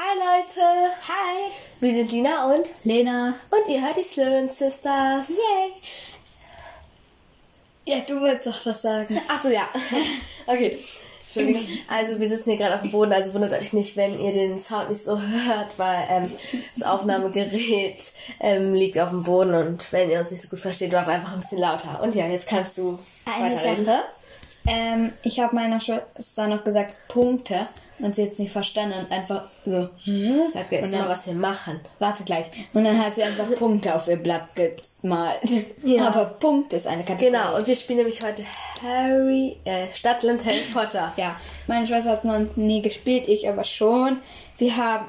Hi Leute! Hi! Wir sind Lina und Lena. und ihr hört die Slytherin Sisters. Yay! Ja, du willst doch was sagen. Achso, ja. Okay. Entschuldigung. Also wir sitzen hier gerade auf dem Boden, also wundert euch nicht, wenn ihr den Sound nicht so hört, weil ähm, das Aufnahmegerät ähm, liegt auf dem Boden und wenn ihr uns nicht so gut versteht, war einfach ein bisschen lauter. Und ja, jetzt kannst du Eine weiterreden. Sache. Ähm, ich habe meiner Schwester noch gesagt Punkte und sie jetzt nicht verstanden und einfach so. Hä? Sag mir jetzt mal, was wir machen. Warte gleich. Und dann hat sie einfach Punkte auf ihr Blatt gemalt. Ja. Aber Punkt ist eine Kategorie. Genau, und wir spielen nämlich heute Harry, äh, Stadtland Harry Potter. Ja, meine Schwester hat noch nie gespielt, ich aber schon. Wir haben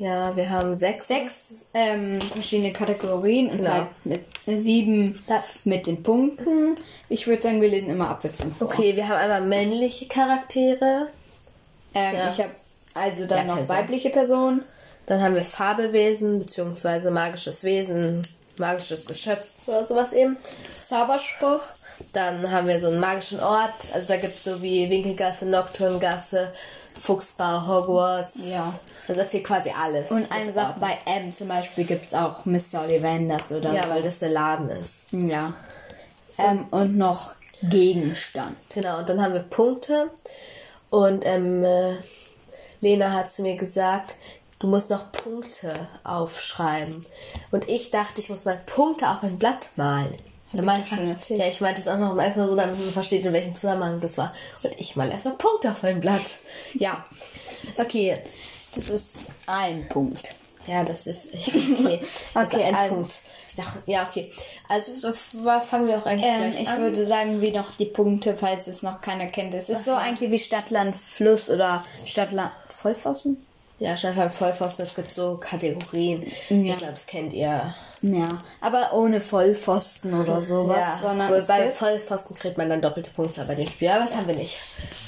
Ja, wir haben sechs. sechs ähm, verschiedene Kategorien und Genau. halt mit sieben Das- mit den Punkten. Ich würde sagen, wir lesen immer abwechselnd vor. Okay, wir haben einmal männliche Charaktere. Ähm, Ja. Ich habe also dann Ja, noch Person. weibliche Personen. Dann haben wir Fabelwesen, beziehungsweise magisches Wesen, magisches Geschöpf oder sowas eben. Zauberspruch. Dann haben wir so einen magischen Ort. Also da gibt es so wie Winkelgasse, Nocturngasse, Fuchsbau, Hogwarts. Ja. Also das hier quasi alles. Und eine Sache Orten. bei M zum Beispiel gibt es auch Mr. Ollivanders oder Ja, so. weil das der Laden ist. Ja. Ähm, und noch Gegenstand. Genau, und dann haben wir Punkte. Und ähm, äh, Lena hat zu mir gesagt, du musst noch Punkte aufschreiben. Und ich dachte, ich muss mal Punkte auf ein Blatt malen. Dann erzählt. ja, ich meinte es auch noch erstmal so, damit man versteht, in welchem Zusammenhang das war. Und ich mal erstmal Punkte auf ein Blatt. Ja. Okay. Das ist ein Punkt. Ja, das ist. Okay. Okay, ein also- Punkt. Ich dachte, ja, okay. Also fangen wir auch eigentlich Ähm, gleich ich an. würde sagen, wie noch die Punkte, falls es noch keiner kennt. Es ist so eigentlich wie Stadtland Fluss oder Stadtland Vollpfosten. Ja, Stadtland Vollpfosten, es gibt so Kategorien. Ja. Ich glaube, das kennt ihr. Ja, aber ohne Vollpfosten oder sowas, ja, sondern bei Vollpfosten kriegt man dann doppelte Punkte bei dem Spiel. Aber das haben wir nicht.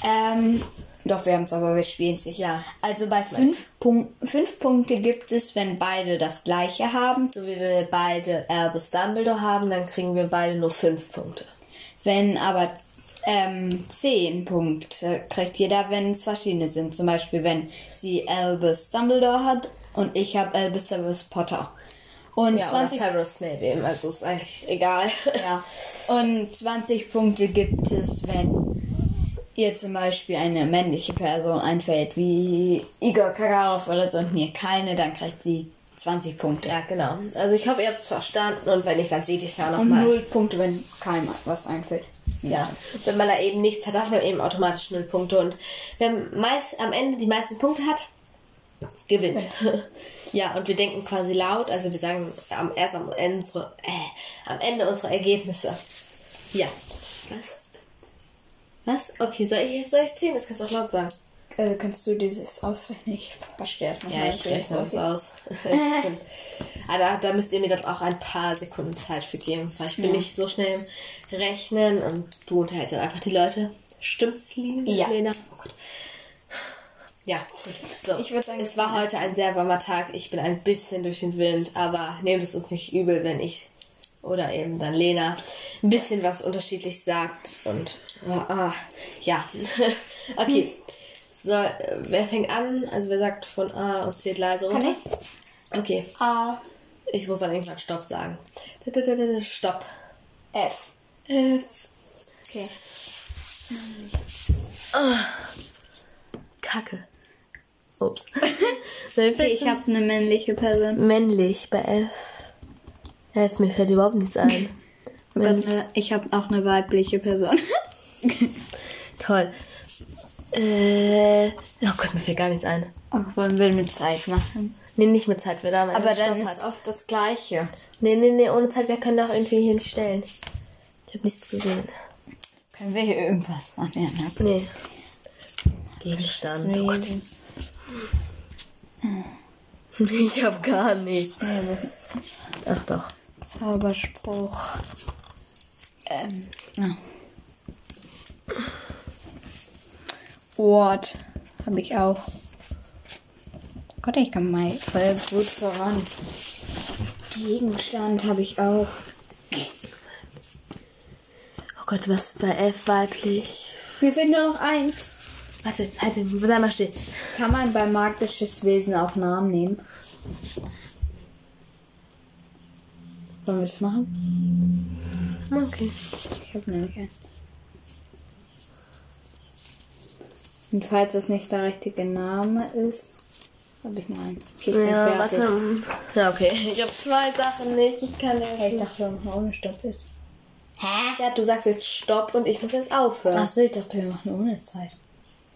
Ähm, doch, wir haben es, aber wir spielen es. Ja. Also bei fünf, Punk fünf Punkte gibt es, wenn beide das gleiche haben. So wie wir beide Albus Dumbledore haben, dann kriegen wir beide nur fünf Punkte. Wenn aber ähm, zehn Punkte kriegt jeder, wenn es verschiedene sind. Zum Beispiel, wenn sie Albus Dumbledore hat und ich habe Albus Severus Potter. Und Ja, 20 oder Severus Snape eben. Also ist eigentlich egal. Ja. Und 20 Punkte gibt es, wenn ihr zum Beispiel eine männliche Person einfällt, wie Igor Kagarov oder so, und mir keine, dann kriegt sie 20 Punkte. ja, genau. Also ich hoffe, ihr habt es verstanden und wenn nicht, dann seht ihr es ja Und nochmal. 0 Punkte, wenn keinem was einfällt. Ja, wenn man da eben nichts hat, hat man eben automatisch null Punkte. Und wer meist, am Ende die meisten Punkte hat, gewinnt. ja, und wir denken quasi laut, also wir sagen am, erst am Ende, unsere, äh, am Ende unsere Ergebnisse. Ja. Was? Was? Okay, soll ich, soll ich zählen? Das kannst du auch laut sagen. Äh, kannst du dieses ausrechnen? Ich verstehe es noch Ja, ich rechne das aus. Bin- Aber da, da müsst ihr mir dann auch ein paar Sekunden Zeit für geben, weil ich bin Ja. nicht so schnell im Rechnen und du unterhältst dann einfach die Leute. Stimmt's, Lina? Ja. Lena? Oh Gott. Ja, so. Ich würd sagen, es war heute ein sehr warmer Tag. Ich bin ein bisschen durch den Wind, aber nehmt es uns nicht übel, wenn ich oder eben dann Lena ein bisschen was unterschiedlich sagt und ah, ah, ja. okay. So, äh, wer fängt an? Also wer sagt von A und zählt leise Kann runter? Okay. A, Ich muss dann irgendwann Stopp sagen. Stopp. F. F. Okay. Kacke. Ups. okay ich habe eine männliche Person. männlich bei F. F, mir fällt überhaupt nichts ein. Oh Gott, ne, ich habe auch eine weibliche Person. Toll. Äh, oh Gott, mir fällt gar nichts ein. Auch wollen wir mit Zeit machen. Nee, nicht mit Zeit, wer da mal Aber dann ist hat. oft das Gleiche. Nee, nee, nee, ohne Zeit, wir können doch irgendwie hier nicht stellen. Ich habe nichts gesehen. Können wir hier irgendwas machen? Ja, ne? Nee. Gegenstand. Oh Gott. Ich hab gar nichts. Ach doch. Zauberspruch. Ähm, ja. Ort habe ich auch. Gott, ich kann mal voll gut voran. Gegenstand habe ich auch. Oh Gott, was bei F weiblich? Mir fehlt nur noch eins. Warte, warte, sei mal still. Kann man bei magisches Wesen auch Namen nehmen? Wollen wir das machen? Okay. Ich habe nämlich einen. Und falls das nicht der richtige Name ist, habe ich noch einen. Okay, ich Ja, fertig. warte. Ja, okay. Ich habe zwei Sachen nicht. Ich kann ja. Ich dachte, wir machen ohne Stopp ist. Hä? Ja, du sagst jetzt Stopp und ich muss jetzt aufhören. Achso, ich dachte, wir machen ohne Zeit.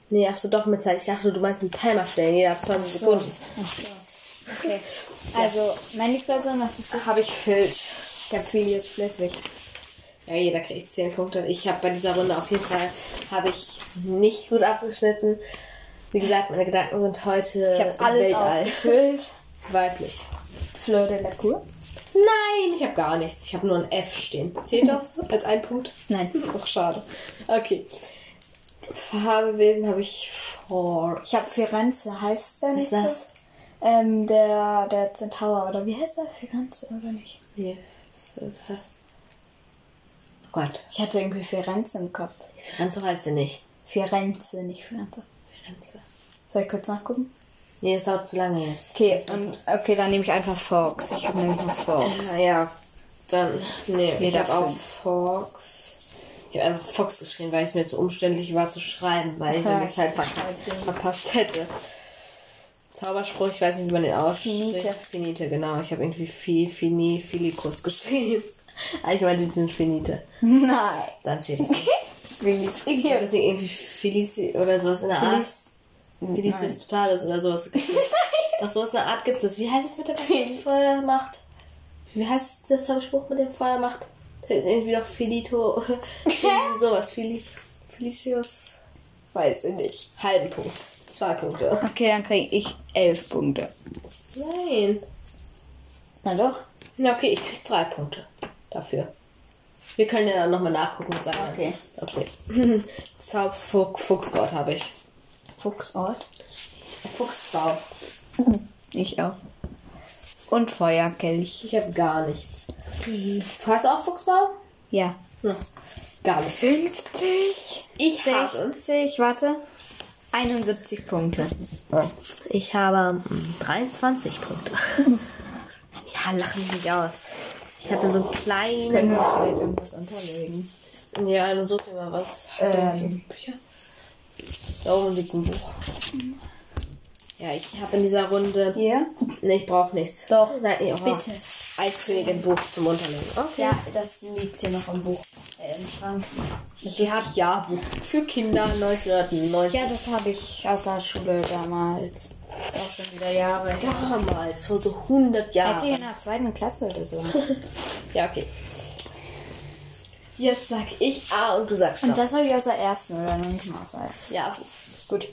Nee, ach so, doch mit Zeit. Ich dachte, du meinst mit Timer stellen. Jeder hat 20 Sekunden. Ach so. Okay. Also, meine Person, was ist das? Habe ich Filch. Ich habe Filius Flitwick. Ja, jeder kriegt 10 Punkte. Ich habe bei dieser Runde auf jeden Fall habe ich nicht gut abgeschnitten. Wie gesagt, meine Gedanken sind heute Ich habe alles Weltall. ausgefüllt. Weiblich. Fleur de la Cour? Nein, ich habe gar nichts. Ich habe nur ein F stehen. Zählt das als ein Punkt? Nein. Ach, schade. Okay. Farbewesen habe ich vor. Ich habe Firenze, heißt der nicht ist das? Ähm, der, der Zentaur, oder wie heißt der? Firenze, oder nicht? Nee. Oh Gott. Ich hatte irgendwie Firenze im Kopf. Firenze heißt sie nicht. Firenze, nicht Firenze. Firenze. Soll ich kurz nachgucken? Nee, das dauert zu lange jetzt. Okay, und, okay, dann nehme ich einfach Fox. Ich habe nämlich noch Fox. Ja, ja. Dann, nee, ich habe auch. Fox. Ich habe einfach Fox geschrieben, weil es mir zu umständlich war zu schreiben, weil ich Ja, nämlich halt ich ver verpasst hätte. Zauberspruch, ich weiß nicht, wie man den ausspricht. Finite. Finite, genau. Ich habe irgendwie Fi, Fini, Filikus geschrieben. Eigentlich meinte die sind Finite. Nein. Dann steht das nicht. Wie Ja, deswegen irgendwie Felici oder sowas in der Art. Feliz- Felicitas Totalis oder sowas. es. Doch sowas in der Art gibt es. Wie heißt es mit der Feuermacht? Wie heißt der Zauberspruch mit dem Feuermacht? Der ist irgendwie doch Felito oder sowas. Feli, Felicius. Weiß ich nicht. Halben Punkt. Zwei Punkte. Okay, dann kriege ich elf Punkte. Nein. Na doch. Na okay, ich krieg drei Punkte dafür. Wir können ja dann nochmal nachgucken und sagen, Okay. ob sie. Zauberfuchs, Fuchswort habe ich. Fuchsort. Fuchsbau. Ich auch. Und Feuerkelch. Ich habe gar nichts. Hast du auch Fuchsbau? Ja. Ja. Gar nicht. 50. Ich habe. 60, warte. 71 Punkte. Ich habe mm, 23 Punkte. ja, lachen mich nicht aus. Ich hatte so einen Können kleinen. wir vielleicht irgendwas unterlegen? Ja, dann such dir mal was. Ähm. Bücher? Da oben liegt ein Buch. Ja, ich habe in dieser Runde. Hier? Ne, ich brauche nichts. Doch. Nein, nee, oh. Bitte. Eiskönigin Buch zum Unterlegen. Okay. Ja, das liegt hier noch im Buch. Äh, im Schrank. Ich habe Jahrbuch für Kinder 1990. Ja, das habe ich aus der Schule damals. Ist auch schon wieder Jahre her. damals, vor so 100 Als ich Jahren. in der zweiten Klasse oder so. Ja, okay. Jetzt sag ich A und du sagst Stopp. Und das habe ich aus der ersten oder noch nicht mal aus der ersten. ja, okay. Gut.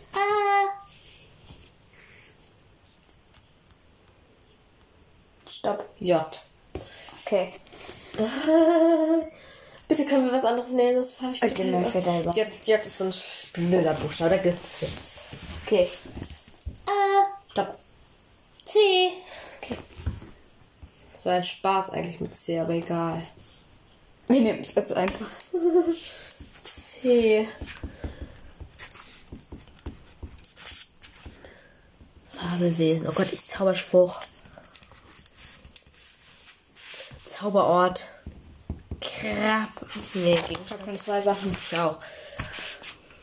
Stopp. J. Okay. Bitte können wir was anderes nehmen, das habe ich Okay, mir fällt da über. J, J ist so ein blöder Buchstabe, da gibt's nichts. Okay. Stopp. C. Okay. Das war ein Spaß eigentlich mit C, aber egal. Wir nehmen es jetzt einfach. C. Fabelwesen. Oh Gott, ich Zauberspruch. Zauberort. Krab. Nee, Ich Gegenstand. schon zwei Sachen. Ich auch.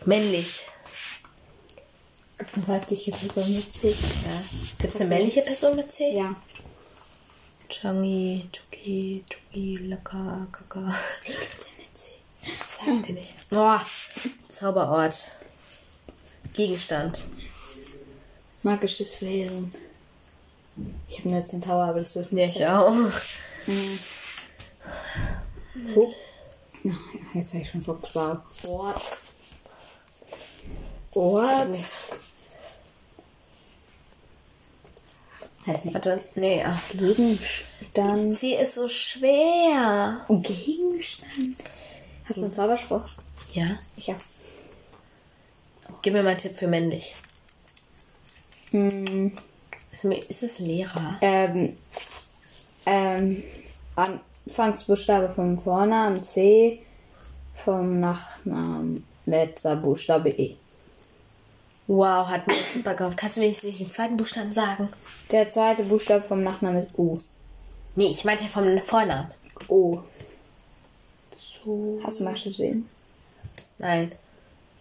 Männlich. Weibliche Person mit C. Ja. Gibt es eine männliche Person mit C? Ja. Changi, Chuki, Chuki, Laka, Kaka. Wie gibt's denn mit C? Sag dir nicht. Boah. Zauberort. Gegenstand. Magisches Wesen. Ich habe eine Zentaur, aber das wird Ja, ich auch. Fuchs. Na, jetzt habe ich schon Fuchsbau. Ort. Ort. Weiß nicht. Warte, nee, ach. Gegenstand. C ist so schwer. Gegenstand. Hast du einen Zauberspruch? Ja. Ich hab. Gib mir mal einen Tipp für männlich. Hm, Ist, ist es Lehrer? ähm, ähm, Anfangsbuchstabe vom Vornamen C, vom Nachnamen letzter Buchstabe E. Wow, hat mir super gehofft. Kannst du nicht den zweiten Buchstaben sagen? Der zweite Buchstabe vom Nachnamen ist U. Nee, ich meinte vom Vornamen. O. So. Hast du mal gesehen? Nein.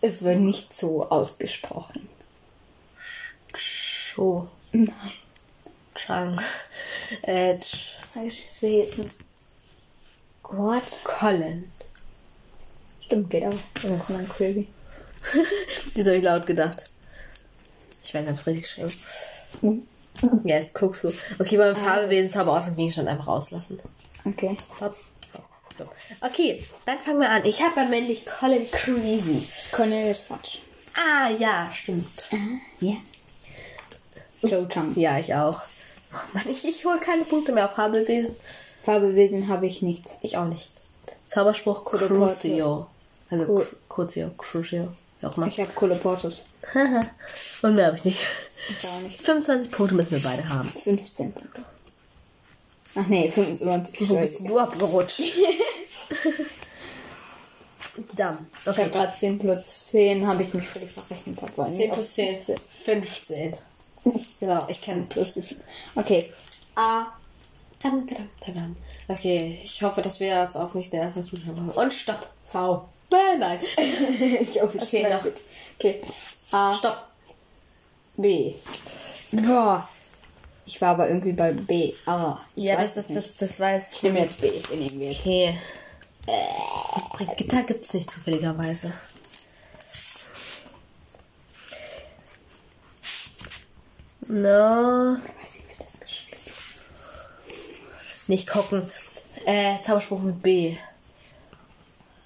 Es wird nicht so ausgesprochen. Scho. Nein. Chang. Äh, Ch- Gesehen. Gott. Colin. Stimmt, geht auch. Oh, Conan Creepy. Das habe ich laut gedacht. Ich weiß, ich habe es richtig geschrieben. Mhm. Ja, jetzt guckst du. Okay, beim Farbewesen, Zauberort und Gegenstand einfach rauslassen. Okay. Hopp. Hopp. Okay, dann fangen wir an. Ich habe bei männlich Colin Creevy. Cornelius Fudge. Ah, ja, stimmt. Ja. Joe Chang. Ja, ich auch. Oh Mann, ich, ich hole keine Punkte mehr auf Fabelwesen. Farbewesen habe ich nichts. Ich auch nicht. Zauberspruch. Crucio. Also. Cru- Crucio, Crucio. Wie auch immer. Ich habe Coloportus. Und mehr habe ich nicht. Ich auch nicht. 25 Punkte müssen wir beide haben. 15 Punkte. Ach nee, 25. Wo bist du abgerutscht? Damm. Ich habe gerade 10 plus 10, habe ich mich völlig verrechnet. Hab, weil 10 nicht plus auf 10. 15. Genau, ich kenne Plus die Okay. A. Dam. Okay, ich hoffe, dass wir jetzt auch nicht den Anfangsbuchstaben haben. Und stopp. V. Äh, nein. ich hoffe, Okay, noch. Okay. A. Stopp. B. Boah. Ich war aber irgendwie bei B. A. Ich Ja, weiß das, ist, das, das weiß Ich ich. nehme jetzt B. Den nehmen wir jetzt. Okay. Brigitta gibt es nicht zufälligerweise. No. weiß ich, wie das geschrieben Nicht gucken. Äh, Zauberspruch mit B.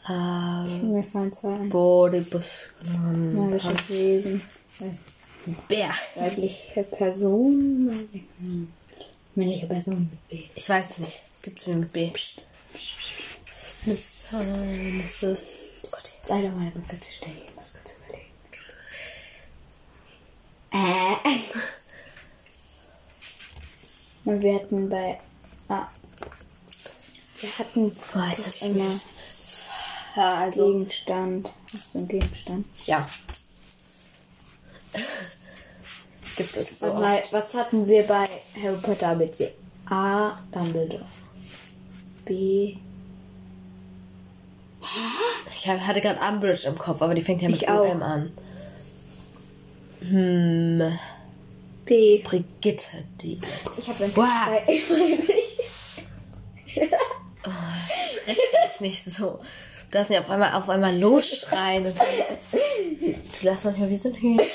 Ähm, Mir fallen zwei ein. Bodibus. Magisches Wesen. Bär. Weibliche Person. Männliche Person mit B. Ich weiß es nicht. Gibt's mir mit B. Mr. Mrs. Sei doch mal eine kurze Stelle. Ich muss kurz überlegen. Äh. Und wir hatten bei. Ah. Wir hatten Boah, hab ich immer Ja, also. Gegenstand. Hast du einen Gegenstand? Ja. Gibt es so. Mal, was hatten wir bei Harry Potter ABC? A. Dumbledore. B. Ich hatte gerade Umbridge im Kopf, aber die fängt ja mit Ich auch. An. Hm. B. Brigitte, die. Ich habe Wow. Ist nicht so. Du lässt mich auf einmal, auf einmal losschreien. Und du lässt manchmal wie so ein Hühnchen.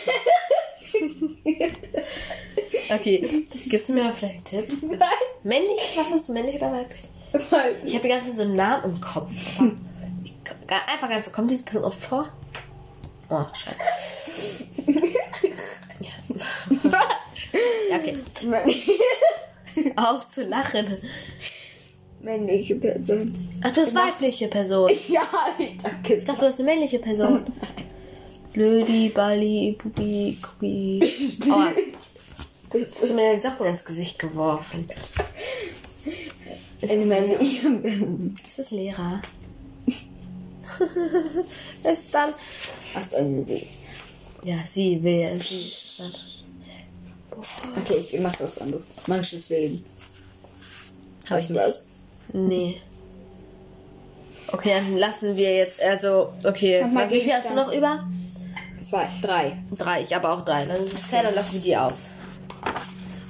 Okay, gibst du mir mal vielleicht einen Tipp? Männlich? Was ist männlich oder weiblich? Ich habe die ganze Zeit so einen Namen im Kopf. Ich, einfach ganz so. Kommt diese Person vor? Oh, scheiße. Okay. Auf zu lachen. Männliche Person. Ach, du hast weibliche Person. Ja, danke. Ich dachte, du hast eine männliche Person. Blödi, Balli, Bubi, Kubi. Aua. Du hast mir den Socken ins Gesicht geworfen. Ist Eine männliche Person. ist es Lehrer? ist dann. Was an sie? Ja, sie will. Sie ist dann. Okay, ich mach was anderes. Magisches Leben. Hab Hast ich du nicht. was? Nee. Okay, dann lassen wir jetzt. Also, okay. Mal Wie viel hast du noch über? Zwei, drei. Drei, ich aber auch drei. Dann ist es fair, dann lassen wir die aus.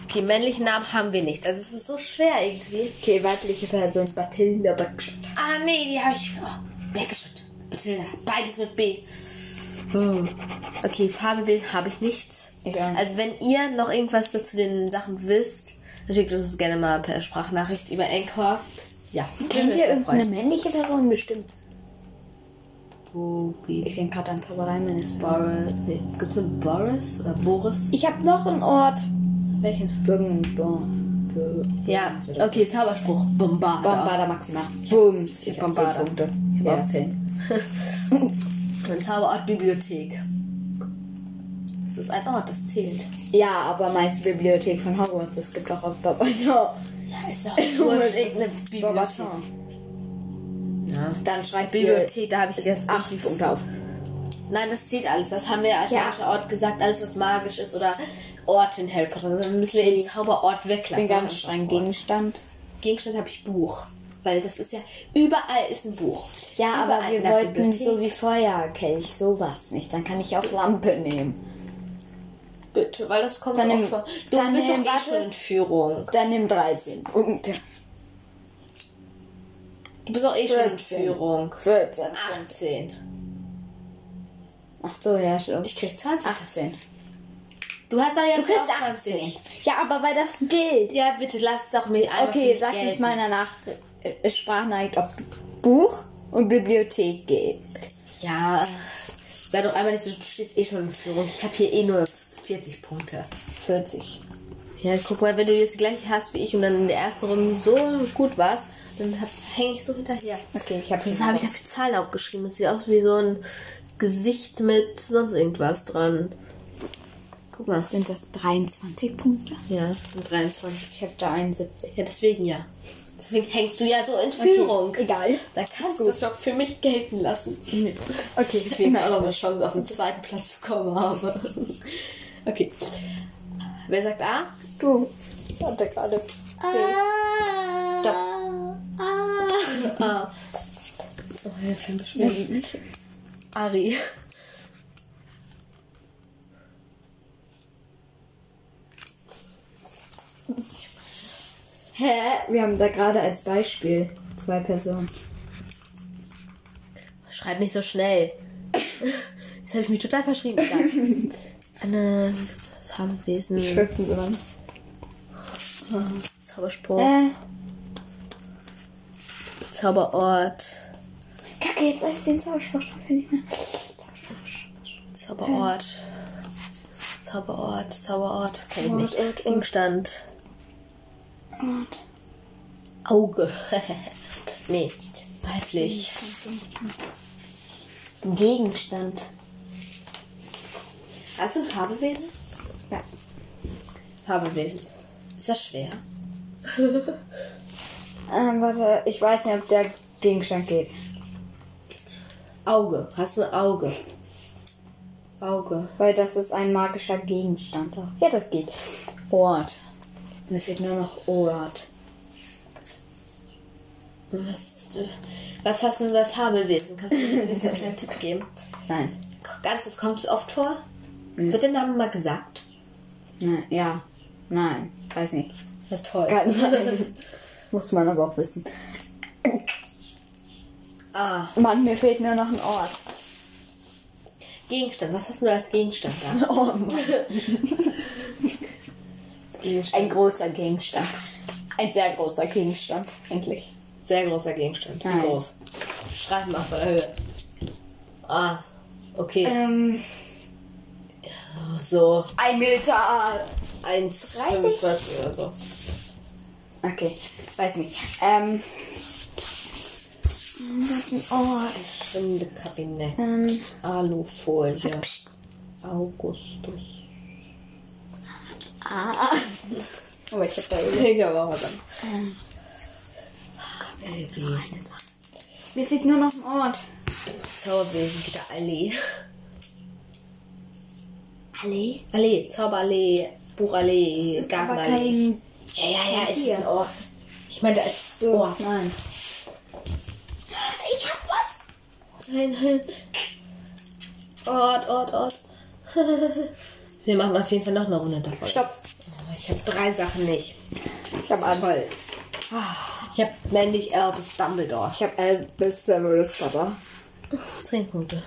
Okay, männlichen Namen haben wir nicht. Also es ist so schwer irgendwie. Okay, weibliche Person. Bathilda Backschott. Ah, nee, die habe ich. Oh, Bergeschütt. Mathilda. Beides mit B. Hm. Okay, Farbe habe ich nichts. Ich also wenn ihr noch irgendwas dazu den Sachen wisst, dann schickt uns das gerne mal per Sprachnachricht über Anchor. Ja. Kennt ihr irgendeine männliche Person bestimmt? Bobby. Ich denke gerade an Zaubereiminister. Boris. Nee. Gibt es einen Boris oder Boris? Ich habe noch einen Ort. Welchen? Bürgen. Bum, Bürgen. Ja, okay, Zauberspruch. Bombarda. Bombarda Maxima. Bums. Ich, ich habe hab Bombarda. Punkte. Ich habe ja. auch 10. drin. Zauberart Bibliothek. Das ist einfach, Ort, das zählt. Ja, aber meinst du Bibliothek von Hogwarts? Das gibt auch auf Babaton. Ja, ist doch eine Bibliothek. Ja. Dann schreibt Bibliothek, da habe ich jetzt acht Punkte auf. Nein, das zählt alles. Das haben wir als ja. magischer Ort gesagt. Alles, was magisch ist oder Ort in Harry Potter. Dann müssen wir eben Zauberort weglassen. Ich bin ganz streng. Gegenstand. Gegenstand habe ich Buch. Weil das ist ja, überall ist ein Buch. Ja, aber wir in der wollten Bibliothek. so wie Feuerkelch, sowas nicht. Dann kann ich auch Lampe nehmen. Bitte, weil das kommt Dann auch nimm- vor. Du dann bist doch nimm- eh warte. schon in Führung. Dann nimm 13 Punkte. Du bist auch eh schon in 14. Führung. 14. 18. Ach so, ja, stimmt. Ich krieg 20. 18. Du hast doch ja Du kriegst auch 18. Ja, aber weil das gilt. Ja, bitte lass es auch mir einmal für Okay, mich sagt uns gelten. Sprachnachricht, ob Buch und Bibliothek geht. Ja, sei doch einmal nicht so, du stehst eh schon in Führung. Ich habe hier eh nur 40 Punkte. 40. Ja, guck mal, wenn du jetzt die gleiche hast wie ich und dann in der ersten Runde so gut warst, dann hänge ich so hinterher. Okay, ich habe Was habe ich da für Zahlen aufgeschrieben? Das sieht aus wie so ein Gesicht mit sonst irgendwas dran. Guck mal. Sind das 23 Punkte? Ja, das sind 23. Ich habe da 71. Ja, deswegen ja. Deswegen hängst du ja so in Führung. Okay, egal. Dann kannst du das doch für mich gelten lassen. Okay, Ich will jetzt auch noch eine Chance auf den zweiten Platz zu kommen habe. Okay. Wer sagt A? Du. Ich hatte gerade. Ah. Oh, ja, Film beschweren. Ari. Hä? Wir haben da gerade als Beispiel zwei Personen. Schreib nicht so schnell. Jetzt habe ich mich total verschrieben. Eine Farbewesen, Schützen sie dann. Zauberspruch, Äh, Zauberort, kacke, jetzt als den Zauberspruch finde ich mehr. Zauberort, Zauberort, Zauberort, kenn ich nicht. Ort, Ort. Auge. nee, weiblich. Gegenstand. Hast du Farbewesen? ja. Farbewesen. Ist das schwer? Ähm, warte, ich weiß nicht, ob der Gegenstand geht. Auge. Hast du Auge? Auge. Weil das ist ein magischer Gegenstand. Ja, das geht. Ort. Mir fehlt nur noch Ort. Was, was hast du denn bei Fabelwesen? Kannst du mir einen Tipp geben? Nein. Ganz, es kommt oft vor. Wird der Name mal gesagt? Nein. Ja. Nein. Weiß nicht. Ja, toll. Sein. Muss man aber auch wissen. Ah, Mann, mir fehlt nur noch ein Ort. Gegenstand. Was hast du als Gegenstand da? Oh Mann. Ein großer Gegenstand. Ein sehr großer Gegenstand, endlich. Sehr großer Gegenstand. Wie Nein. groß? Schreib mal von der Höhe. Ah, okay. Ähm, So ein Meter. 1,45 oder so. Okay, weiß nicht. Ähm. Ein Ort. Schwindekabinett. Ähm. Alufolie. Augustus. Ah. Aber ich hab da Ich habe auch was an. Mir fehlt nur noch ein Ort. Zauberwesen, Gitterallee. Allee? Allee, Zauberallee, Buchallee, Ist aber Gartenallee. Ja, ja, ja, ist ein Ort. Ich meine, als So, Ort. nein. Ich hab was. Nein, nein. Ort, Ort, Ort. Wir machen auf jeden Fall noch eine Runde davon. Stopp. Oh, Ich habe drei Sachen nicht. Ich hab Angst. Toll. Ich habe männlich Albus Dumbledore. Ich hab Albus Severus Potter. Zehn Punkte.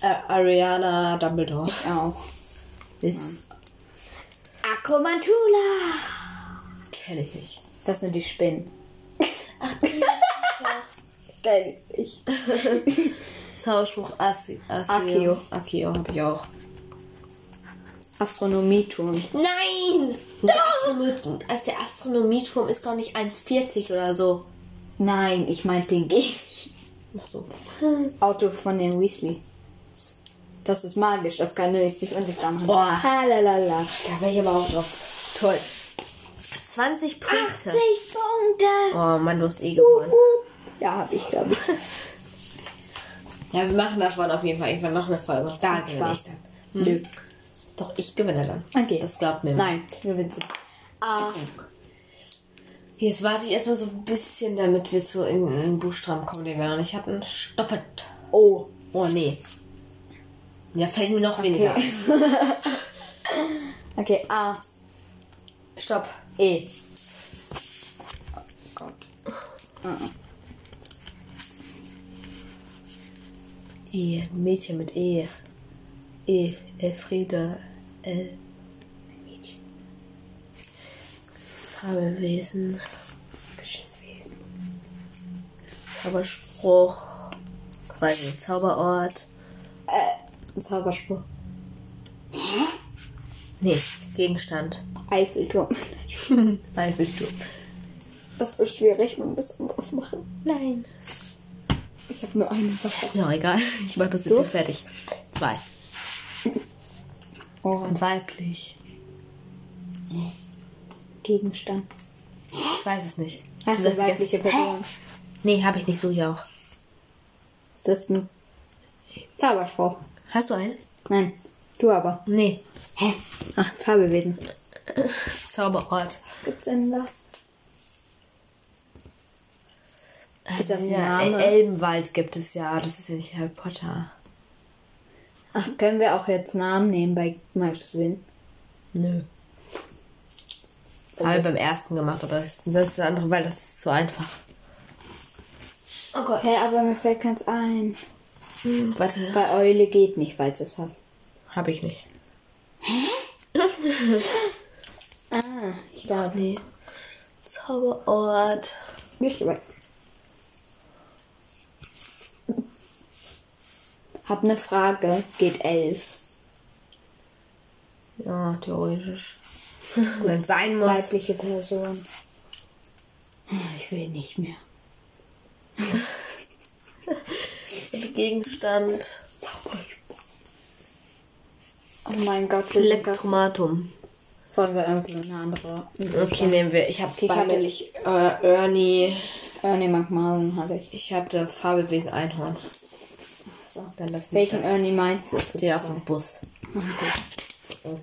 Äh, Ariana Dumbledore. Ich auch. Ist. Akromantula. Kenne ich nicht. Das sind die Spinnen. Ach, Kenn ich. Zauberspruch Assi, Asio. Akio. Akio habe ich auch. Astronomieturm. Nein! Der Astronomie, also der Astronomieturm ist doch nicht 1,40 oder so. Nein, ich meinte den. Ach so. Auto von den Weasley. Das ist magisch, das kann nur sich unsichtbar machen. Boah. Halalala. Da wäre ich aber auch drauf. Toll. 20 Punkte. 80 Punkte. Oh Mann, du hast eh gewonnen. Ja, hab ich, glaube ich. Ja, wir machen davon auf jeden Fall irgendwann noch eine Folge. Da gewinne Spaß. dann. Hm. Doch, ich gewinne dann. Okay. Das glaubt mir. Nein, gewinnst du. A. Jetzt warte ich erstmal so ein bisschen, damit wir zu in einen Buchstaben kommen, den wir noch nicht hatten. Stoppet. O. Oh, nee. Ja, fällt mir noch weniger ein. Okay, A. Stopp. E. Oh Gott. Ah. E. Mädchen mit E. E. Elfriede. L. Mädchen. Fabelwesen. Geschisswesen. Zauberspruch. Quasi Zauberort. Äh, Zauberspruch. Nee, Gegenstand. Eiffelturm. Eiffelturm. Das ist so schwierig, man muss anderes machen. Nein. Ich habe nur eine Sache. Ja, egal. Ich mach das jetzt hier fertig. Zwei. Und weiblich. Gegenstand. Ich weiß es nicht. Hast du ganze- weibliche Person? Nee, habe ich nicht so hier auch. Das ist ein Zauberspruch. Hast du einen? Nein, du aber. Nee. Hä? Ach, Fabelwesen. Zauberort. Was gibt's denn da? Ist das ein ja, Name? Elbenwald gibt es ja. Das ist ja nicht Harry Potter. Ach, können wir auch jetzt Namen nehmen bei Magisches Wind? Nö. Habe ich beim ersten gemacht, aber das, das ist das andere, weil das ist zu einfach. Oh Gott. Hä, aber mir fällt keins ein. Hm, warte. Bei Eule geht nicht, weil du es hast. Habe ich nicht. Ah, ich glaube. Nee. Zauberort. Nicht weit. Hab eine Frage. Geht elf. Ja, theoretisch. Wenn es sein muss. Weibliche Person. Ich will nicht mehr. Gegenstand. Oh mein Gott, Elektromatum. Wollen wir irgendwie eine andere? Okay, nehmen wir. Ich habe Ich hatte- äh, Ernie. Nee, manchmal hatte ich. Ich hatte Fabelwesen Einhorn. Dann lassen Welchen das. Ernie meinst du? Es gibt Den aus dem Bus. Ah, gut.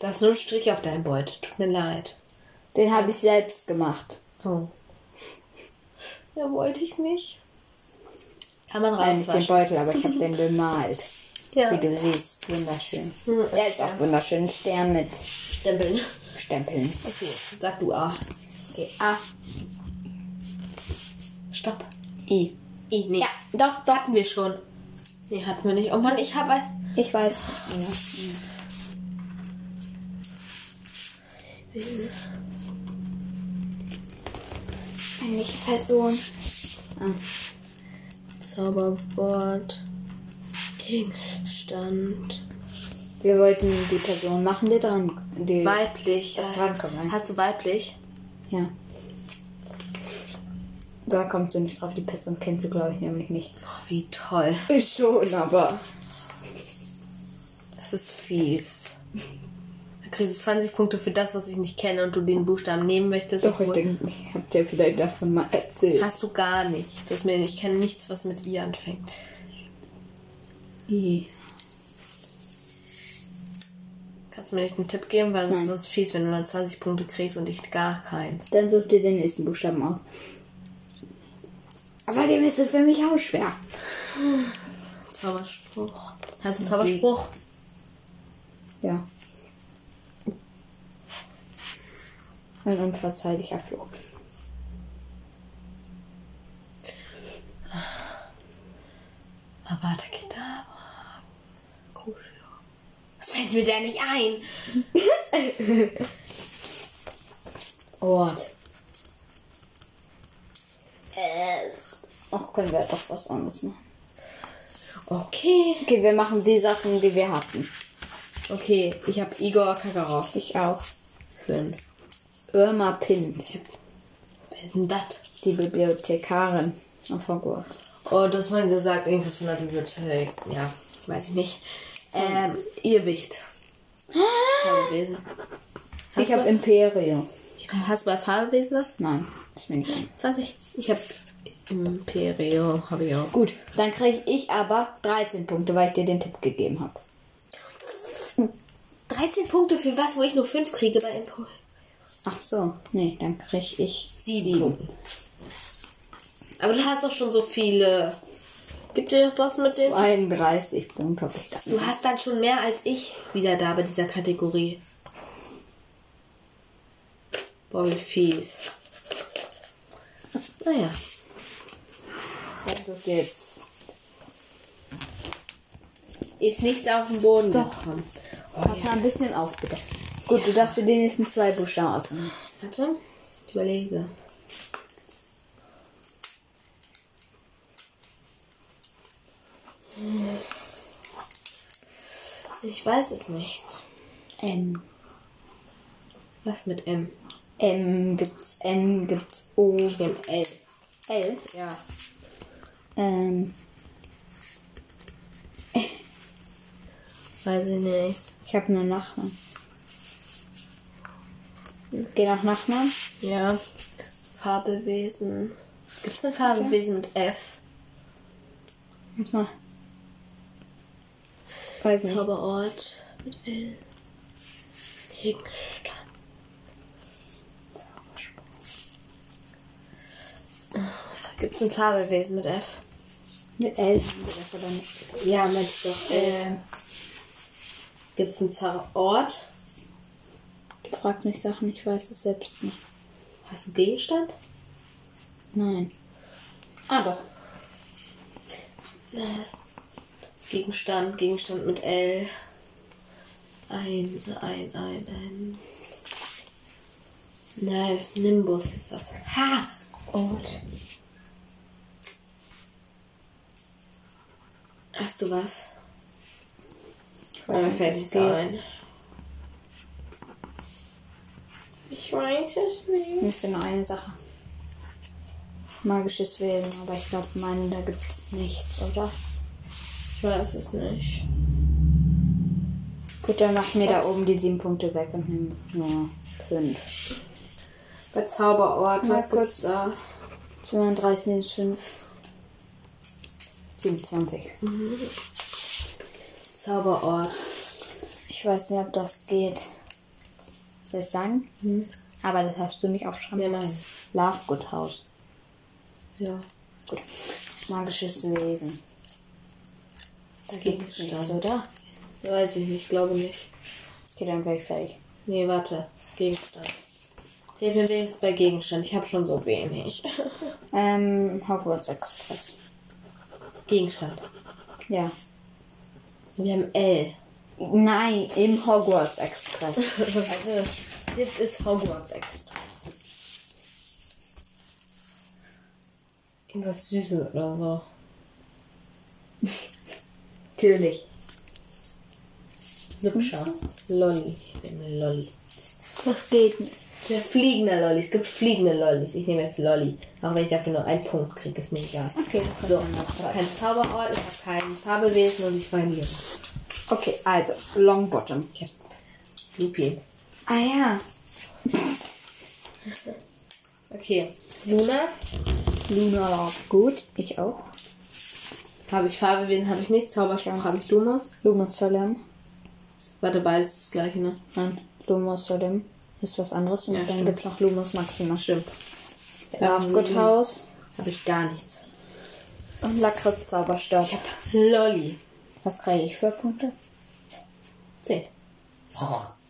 Da ist nur ein Strich auf deinem Beutel. Tut mir leid. Den habe ich selbst gemacht. Oh. Ja, wollte ich nicht. Kann man Nein, nicht den. Beutel, aber ich habe den bemalt. Ja. Wie du siehst. Wunderschön. Hm, Er ist auch wunderschön. Stern mit Stempeln. Stempeln. Okay, sag du A. Okay. A. Stopp. I. I, nee. Ja, doch, doch. Hatten wir schon. Nee, hatten wir nicht. Oh Mann, ich habe weiß. Ich weiß. Männliche Person. Ah. Zauberwort. Gegenstand. Wir wollten die Person machen, die dran. Die Weiblich. Äh, drankommt, ne? hast du weiblich? Ja. Da kommt sie nicht drauf. Die Person kennst du, glaube ich, nämlich nicht. Oh, wie toll. Ich schon, aber. Das ist fies. Da kriegst du 20 Punkte für das, was ich nicht kenne und du den Buchstaben nehmen möchtest. Doch, ich denke, ich habe dir vielleicht davon mal erzählt. Hast du gar nicht. Das mir, ich kenne nichts, was mit I anfängt. I. Kannst du mir nicht einen Tipp geben, weil es ist sonst fies, wenn du dann 20 Punkte kriegst und ich gar keinen. Dann such dir den nächsten Buchstaben aus. Außerdem ist es für mich auch schwer. Zauberspruch. Hast du Zauberspruch? Ja. Ein unverzeihlicher Flug. Avada Kedavra. Crucio. Was fällt mir da nicht ein? Ort. Äh. Auch können wir doch was anderes machen. Okay. Okay, wir machen die Sachen, die wir hatten. Okay, ich habe Igor Kakarov. Ich auch. Fünf. Irma Pins. Wer ist denn das? Die Bibliothekarin auf Hogwarts. Oh, das mal gesagt, irgendwas von der Bibliothek. Ja, weiß ich nicht. Ähm, Irrwicht. Fabelwesen. Ich habe Imperium. Hast du bei Fabelwesen was? Nein, ist mir nicht ein. 20. Ich habe Imperio habe ich auch. Gut, dann kriege ich aber 13 Punkte, weil ich dir den Tipp gegeben habe. 13 Punkte für was, wo ich nur 5 kriege bei Imperio? Ach so, nee, dann kriege ich 7 Punkte. Aber du hast doch schon so viele. Gib dir doch das mit den. 31 Punkte habe ich da. Du hast dann schon mehr als ich wieder da bei dieser Kategorie. Boah, wie fies. Naja. Also geht's. Ist nichts auf dem Boden Doch. gekommen. Pass mal ein bisschen auf, bitte. Gut, du darfst dir die nächsten zwei Buchstaben aussuchen. Warte, ich überlege. Ich weiß es nicht. M. Was mit M? M gibt's, N gibt's, O haben L. L. Ja. Ähm, Weiß ich nicht. ich habe nur Nachnamen. Geh nach Nachnamen. Ja. Fabelwesen. Gibt es ein Fabelwesen mit F? Mach mal. Weiß nicht. Zauberort mit L. Gegenstand. Gibt es ein Fabelwesen mit F? Mit das aber nicht. Ja, ich doch. Äh, Gibt es einen Zauberort? Du fragst mich Sachen, ich weiß es selbst nicht. Hast du Gegenstand? Nein. Ah, doch. Gegenstand, Gegenstand mit L. Ein, ein, ein, ein. Nein, das Nimbus ist das. Ha! Ort. Hast du was? Ich weiß nicht, fällt nichts ein. Ich weiß es nicht. Mir für nur eine Sache. Magisches Wesen, aber ich glaube, meinen, da gibt es nichts, oder? Ich weiß es nicht. Gut, dann mach mir da oben die sieben Punkte weg und nimm nur fünf. Bei Zauberort, Mal was gibt's da? 32 minus 5. 27. Zauberort. Ich weiß nicht, ob das geht. Soll ich sagen? Aber das hast du nicht aufschreiben. Ja, mein. Lovegood House. Ja. Gut. Magisches Wesen. Da gibt's nichts, Gegenstand. oder? Weiß ich nicht, glaube nicht. Okay, dann wäre ich fertig. Nee, warte. Gegenstand. Hilf mir wenigstens bei Gegenstand. Ich habe schon so wenig. Ähm, Hogwarts Express. Gegenstand. Ja. Wir haben L. Nein, im Hogwarts Express. Also, Tipp ist Hogwarts Express. Irgendwas Süßes oder so. Natürlich. Lübscher. Lolli. Ich nehme Lolli. Das geht nicht. Der fliegende Lolli. Es gibt fliegende Lollis. Ich nehme jetzt Lolli. Auch wenn ich dafür nur einen Punkt kriege, ist mir egal. Okay, So, ich habe keinen Zauberort, ich habe kein Fabelwesen und ich verliere. Okay, also, Longbottom. Ich habe Lupin. Ah ja. Okay. Luna. Luna war gut. Ich auch. Habe ich Fabelwesen, habe ich nicht. Zauberspruch habe ich Lumos. Lumos Solem. Warte, beides das gleiche, ne? Nein, Lumos Solem ist was anderes. Und Ja, dann gibt es noch Lumos Maxima. Stimmt. Lovegood House. Habe ich gar nichts. Und Lakritz Zauberstab. Lolli. Was kriege ich für Punkte? 10.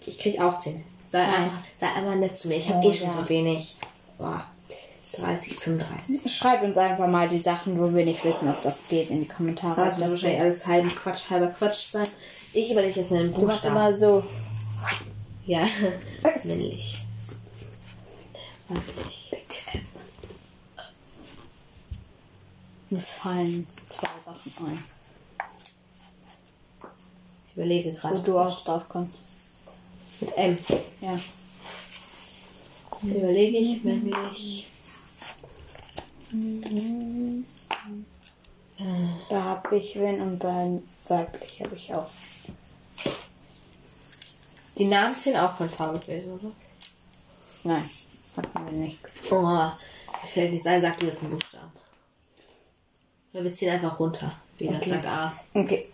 Ich krieg auch 10. Sei einfach, sei einfach nett zu mir. Ich habe Oh, eh schon ja. so wenig. Boah. 30, 35. Schreibt uns einfach mal die Sachen, wo wir nicht wissen, ob das geht, in die Kommentare. Das wird wahrscheinlich alles halben Quatsch, halber Quatsch sein. Ich überlege jetzt einen Du machst Buchstaben. immer so. Ja, männlich. Weiblich. Mir fallen zwei Sachen ein. Ich überlege Wo gerade. du auch drauf kommst. Mit M. Ja. Überlege ich männlich. Da habe ich wen und bei weiblich habe ich auch. Die Namen sind auch von Fabelwesen, oder? Nein, hatten wir nicht. Oh, mir fällt nichts ein. Sag du jetzt einen Buchstaben. Ja, wir ziehen einfach runter. Wieder Okay. sag A. Okay.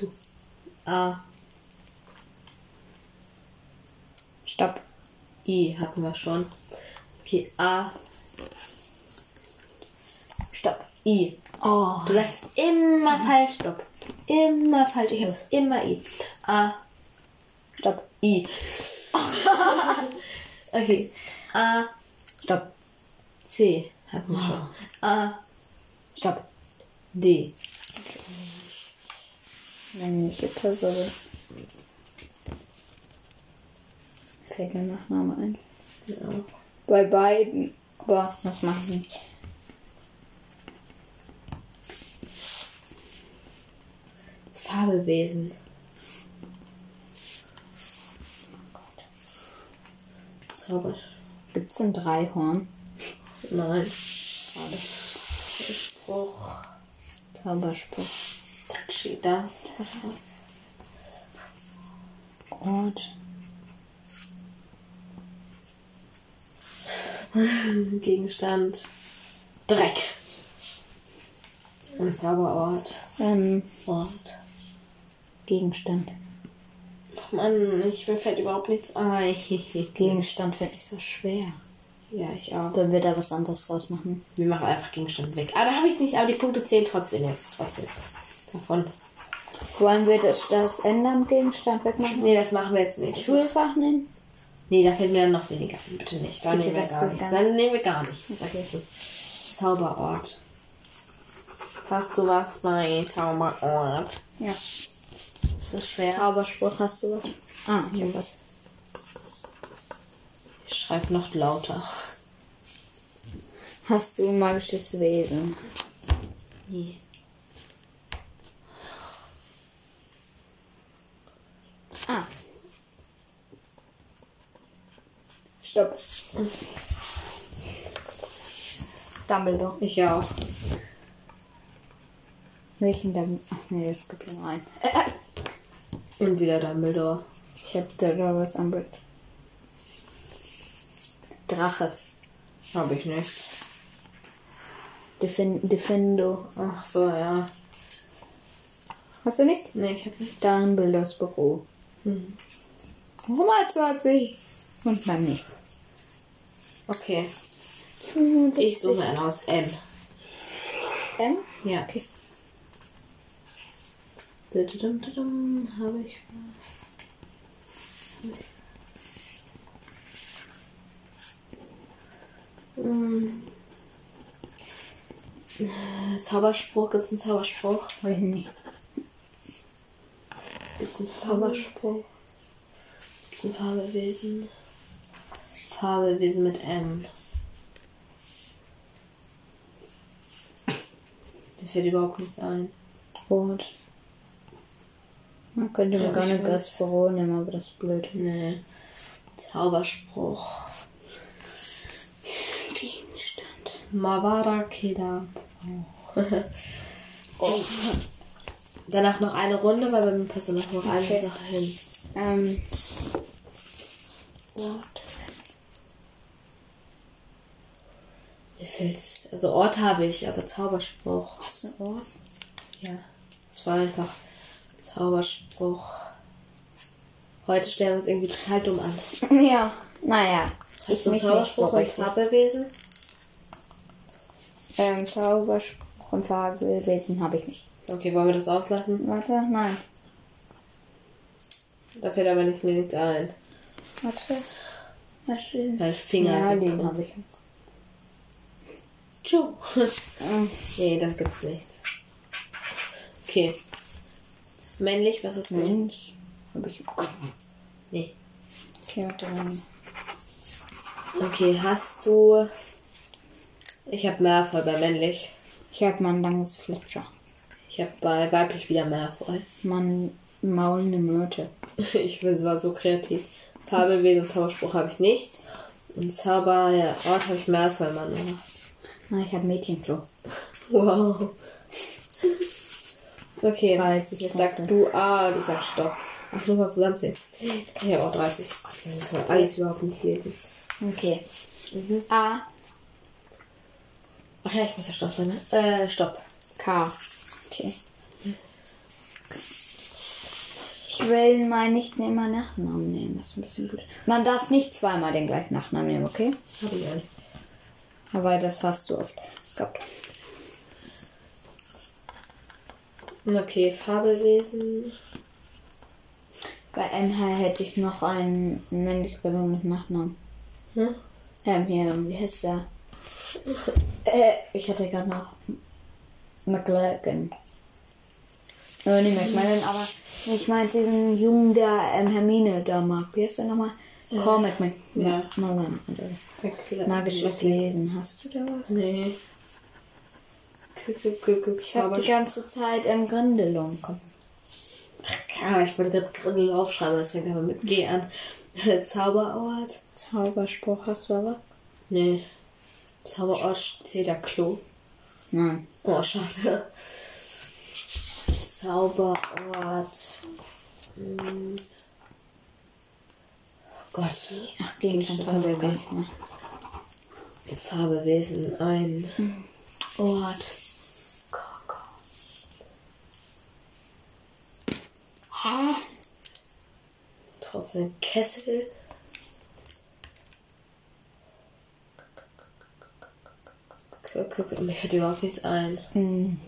Du. A. Stopp. I hatten wir schon. Okay, A. Stopp. I. Oh. Du sagst immer falsch. Stopp. Immer falsch. Ich hab's immer I. A. I. okay. A. Stopp. C. Hatten wir schon. A. Stopp. D. Männliche Person. Fällt mir Nachname ein. Ja. Bei beiden. Aber was mache ich nicht? Fabelwesen. Zauber. Gibt's ein Dreihorn? Nein. Schade. Spruch. Zauberspruch. Dann steht das. Ort. Gegenstand. Dreck. Ein Zauberort. Ähm, Ort. Gegenstand. Mann, ich, mir fällt überhaupt nichts ein. Gegenstand finde ich so schwer. ja, ich auch. Wenn wir da was anderes draus machen. Wir machen einfach Gegenstand weg. Ah, da habe ich nicht, aber die Punkte zählen trotzdem jetzt. Trotzdem. Davon. Wollen wir das, das ändern, Gegenstand wegmachen? Nee, das machen wir jetzt nicht. Schulfach nehmen? Nee, da fällt mir dann noch weniger. Bitte nicht. Dann Bitte, nehmen wir das gar nichts. Dann nehmen wir gar nichts. Okay. Zauberort. Hast du was bei Zauberort? Ja. Das ist schwer. Zauberspruch, hast du was? Ah, ich hab was. Ich schreibe noch lauter. Hast du ein magisches Wesen? Nee. Ah. Stopp. Dumbledore. Ich auch. Welchen Dumbledore? Ach nee, das gibt ja nur einen. Und wieder Dumbledore. Ich hab was Umbridge. Drache. Habe ich nicht. Defin Defendo. Ach so, ja. Hast du nicht? Nee, ich habe nicht. Dumbledores Büro. Hm. Nummer 20. Und dann nichts. Okay. 75. Ich suche einen aus N. M? Ja. Okay. Habe ich. Hm. Äh, Zauberspruch, gibt es einen Zauberspruch? Weiß nicht. Gibt es einen Zauberspruch? Gibt es ein Fabelwesen? Fabelwesen mit M. Mir fällt überhaupt nichts ein. Rot. Man könnte mir Ja, gar ich nicht weiß. das Büro nehmen, aber das ist blöd. Nee. Zauberspruch. Gegenstand. Mavara Kedavra. oh. Danach noch eine Runde, weil bei mir passt noch noch eine Okay. Sache hin. Ähm, Ort. Mir fällt's. Also Ort habe ich, aber Zauberspruch. was ein Ohr? Ja. Es war einfach Zauberspruch. Heute stellen wir uns irgendwie total dumm an. Ja, naja. Hast du einen Zauberspruch und nicht so richtig. Fabelwesen? Ähm, Zauberspruch und Fabelwesen habe ich nicht. Okay, wollen wir das auslassen? Warte, nein. Da fällt aber nichts mir nichts ein. Warte. Warte. Weil Finger Ja, sind den habe ich. Tschu. Ähm, nee, da gibt's nichts. Okay. Männlich, was ist männlich? Habe ich. Nee. Okay, warte mal. Okay, hast du. Ich habe Malfoy bei männlich. Ich habe mal ein langes Fletcher. Ich habe bei weiblich wieder Malfoy. Man maulende Myrte. Ich bin zwar so kreativ. Fabelwesen, Zauberspruch habe ich nichts. Und Zauber, ja, Ort habe ich Malfoy Mann. Na, ich habe Mädchenklo. Wow. Okay, 30 jetzt sagst du A und ich sag Stopp. Ach, muss man zusammenzählen. Ich habe auch 30. Ich kann alles überhaupt nicht lesen. Okay. Mhm. A. Ach ja, ich muss ja Stopp sagen. Ne? Äh, Stopp. K. Okay. Ich will mal nicht immer Nachnamen nehmen. Das ist ein bisschen gut. Man darf nicht zweimal den gleichen Nachnamen nehmen, okay? Hab ich einen. Aber das hast du oft gehabt. Okay, Fabelwesen. Bei MH hätte ich noch einen männlichen Person mit Nachnamen. Hm? Ähm, hier, wie heißt der? äh, ich hatte gerade noch McLagan. Äh, nicht McMillan, aber ich meinte diesen Jungen, der ähm, Hermine da mag. Wie heißt der nochmal? Cormac Mc ja. Magisches Lesen. Hast du da was? Nee. Guck, guck, guck, guck, Ich hab die ganze Zeit im Grindelung. Komm. Ja, ich wollte gerade Grindel aufschreiben, das fängt aber mit G an. Zauberort? Zauberspruch hast du aber? Nee. Zauberort zählt der Klo. Nein. Oh, schade. Zauberort. Hm. Gott. Ach, Gegenstand haben wir gar nicht mehr. Fabelwesen. Ein Ort. Hä? Tropfenden Kessel. Guck, mir fällt überhaupt nichts ein. Hm.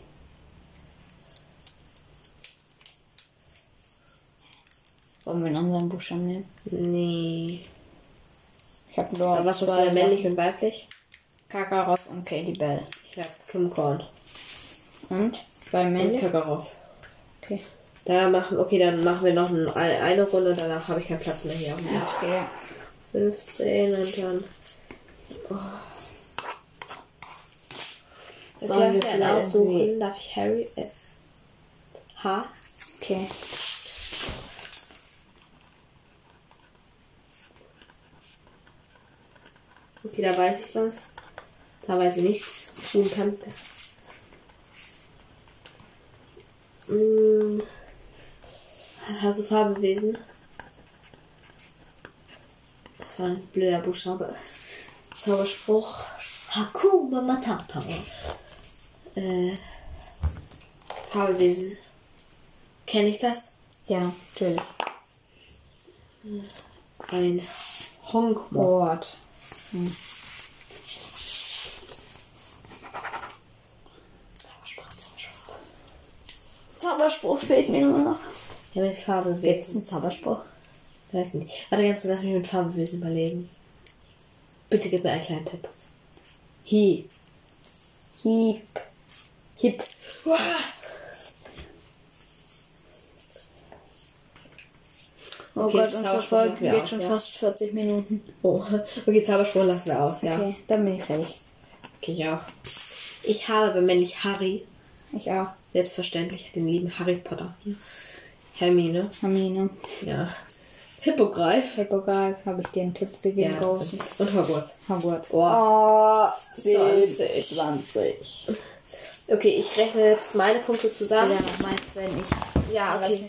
Wollen wir einen anderen Buchstaben nehmen? Nee. Ich habe nur was ist denn männlich und weiblich? Kakarov und Katie Bell. Ich hab Kim Korn. Und? Bei Und männlich? Kakarov. Okay. Da machen, okay, dann machen wir noch ein, eine, eine Runde, danach habe ich keinen Platz mehr hier. Okay. 15 und dann. Oh. Darf wir ich einen vielleicht aussuchen? Darf ich Harry? Äh, H? Okay. Okay, da weiß ich was. Da weiß ich nichts tun kann. Hm. Hast du Farbewesen? Das war ein blöder Buchstabe. Zauberspruch. Hakuma Matata. Äh. Fabelwesen. Kenne ich das? Ja, natürlich. Ein Honkmo. Ort. Zauberspruch, Zauberspruch. Zauberspruch fehlt mir nur noch. Ja, mit Gibt's Fabelwesen. einen Zauberspruch? Weiß nicht. Warte, kannst du lass mich mit Farbewesen überlegen. Bitte gib mir einen kleinen Tipp. Hi. Hieb. Hip. Oh Okay, Gott, unsere Folge geht aus, schon ja. fast 40 Minuten. Oh, okay, Zauberspruch lassen wir aus, ja. Okay, dann bin ich fertig. Okay, ich auch. Ich habe bemännlich Harry. Ich auch. Selbstverständlich den lieben Harry Potter. Hier. Hermine. Hermine. Ja. Hippogreif. Hippogreif habe ich dir einen Tipp gegeben, Ja. Und Hogwarts. Hogwarts. Oh. Oh, 20. 20. Okay, ich rechne jetzt meine Punkte zusammen. Wieder noch meins, wenn ich. Ja, okay.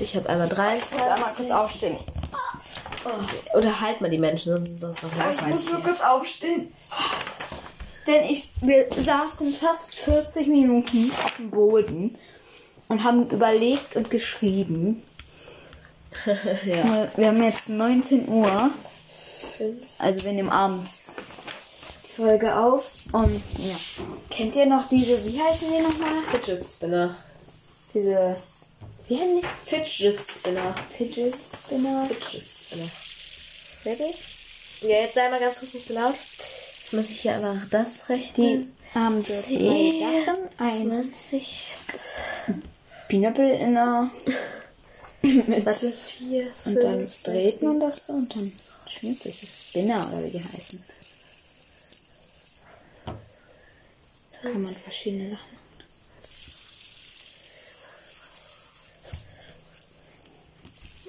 Ich habe einmal Jetzt einmal 23. kurz aufstehen. Oder halt mal die Menschen, sonst ist das doch Ich langweilig. muss nur kurz aufstehen. Denn ich, wir saßen fast 40 Minuten auf dem Boden und haben überlegt und geschrieben. ja. Wir haben jetzt 19 Uhr, also wir nehmen abends die Folge auf. Und ja. Kennt ihr noch diese, wie heißen die nochmal? Fidget Spinner. Diese, wie heißen die? Fidget Spinner. Fidget Spinner. Fidget Spinner. Wirklich? Ja, jetzt sei mal ganz kurz nicht so laut. Jetzt muss ich hier einfach das Die rechnen. haben so drei Sachen. Ein 20. Pineapple in der Warte, 4, 5, Und dann dreht man das so und dann schmiert sich das Spinner oder wie die heißen. Kann man verschiedene Sachen.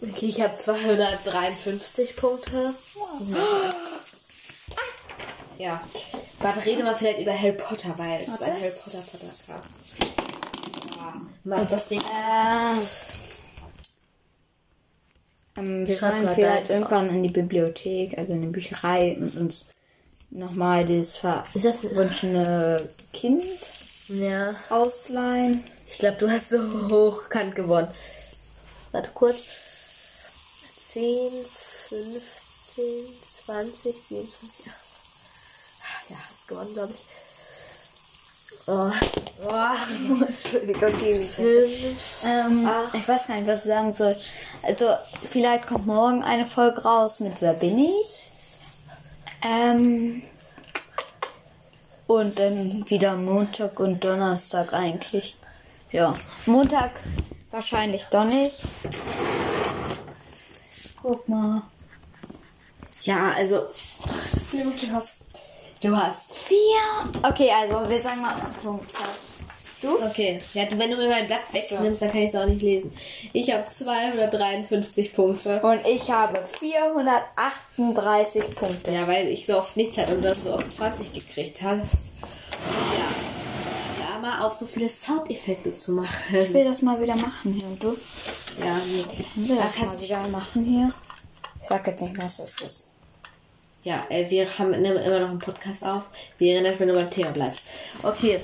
Okay, ich habe 253 Punkte. Ja. Warte, rede mal vielleicht über Harry Potter, weil es ist ein. Harry Potter Podcast. Mach das Ding. Äh, ähm, wir Schreib wollen grad vielleicht irgendwann in die Bibliothek, also in die Bücherei und uns nochmal das verwunschene Kind Ja. ausleihen. Ich glaube, du hast so hochkant gewonnen. Warte kurz. 10, 15, 20, 27. Ja, ja hast gewonnen, glaube ich. Oh. Oh. Entschuldigung. Ähm, Ach. ich weiß gar nicht, was ich sagen soll. Also, vielleicht kommt morgen eine Folge raus mit Wer bin ich? Ähm, und dann wieder Montag und Donnerstag eigentlich. Ja, Montag wahrscheinlich doch nicht. Guck mal. Ja, also. Das Bild, du hast. Vier. Okay, also wir sagen mal Punktzahl. Du? Okay. Ja, wenn du mir mein Blatt wegnimmst, dann kann ich es auch nicht lesen. Ich habe 253 Punkte. Und ich habe 438 Punkte. Ja, weil ich so oft nichts hatte und dann so oft 20 gekriegt hast. Ja. Da mal auf so viele Soundeffekte zu machen. Ich will das mal wieder machen hier. Und du? Ja, nee. Ich will Da das kannst mal du wieder machen hier. Ich sag jetzt nicht, was das ist. Ja, äh, wir haben nehmen immer noch einen Podcast auf. Wir erinnern, wenn du beim Thema bleibst. Okay,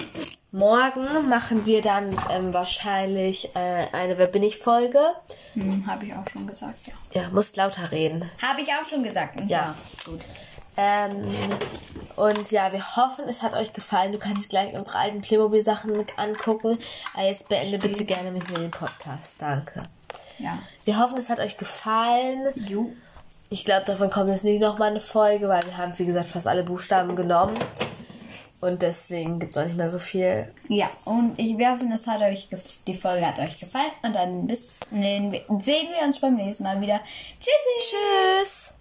morgen machen wir dann ähm, wahrscheinlich äh, eine Wer bin ich Folge. Hm, habe ich auch schon gesagt, ja. Ja, musst lauter reden. Habe ich auch schon gesagt. Ja. gut. Ähm, und ja, wir hoffen, es hat euch gefallen. Du kannst gleich unsere alten Playmobil-Sachen angucken. Aber jetzt beende bitte gerne mit mir den Podcast. Danke. Ja. Wir hoffen, es hat euch gefallen. Jo. Ich glaube, davon kommt jetzt nicht nochmal eine Folge, weil wir haben, wie gesagt, fast alle Buchstaben genommen. Und deswegen gibt es auch nicht mehr so viel. Ja, und ich wir hoffen, es hat euch die Folge hat euch gefallen. Und dann bis, sehen wir uns beim nächsten Mal wieder. Tschüssi. Tschüss!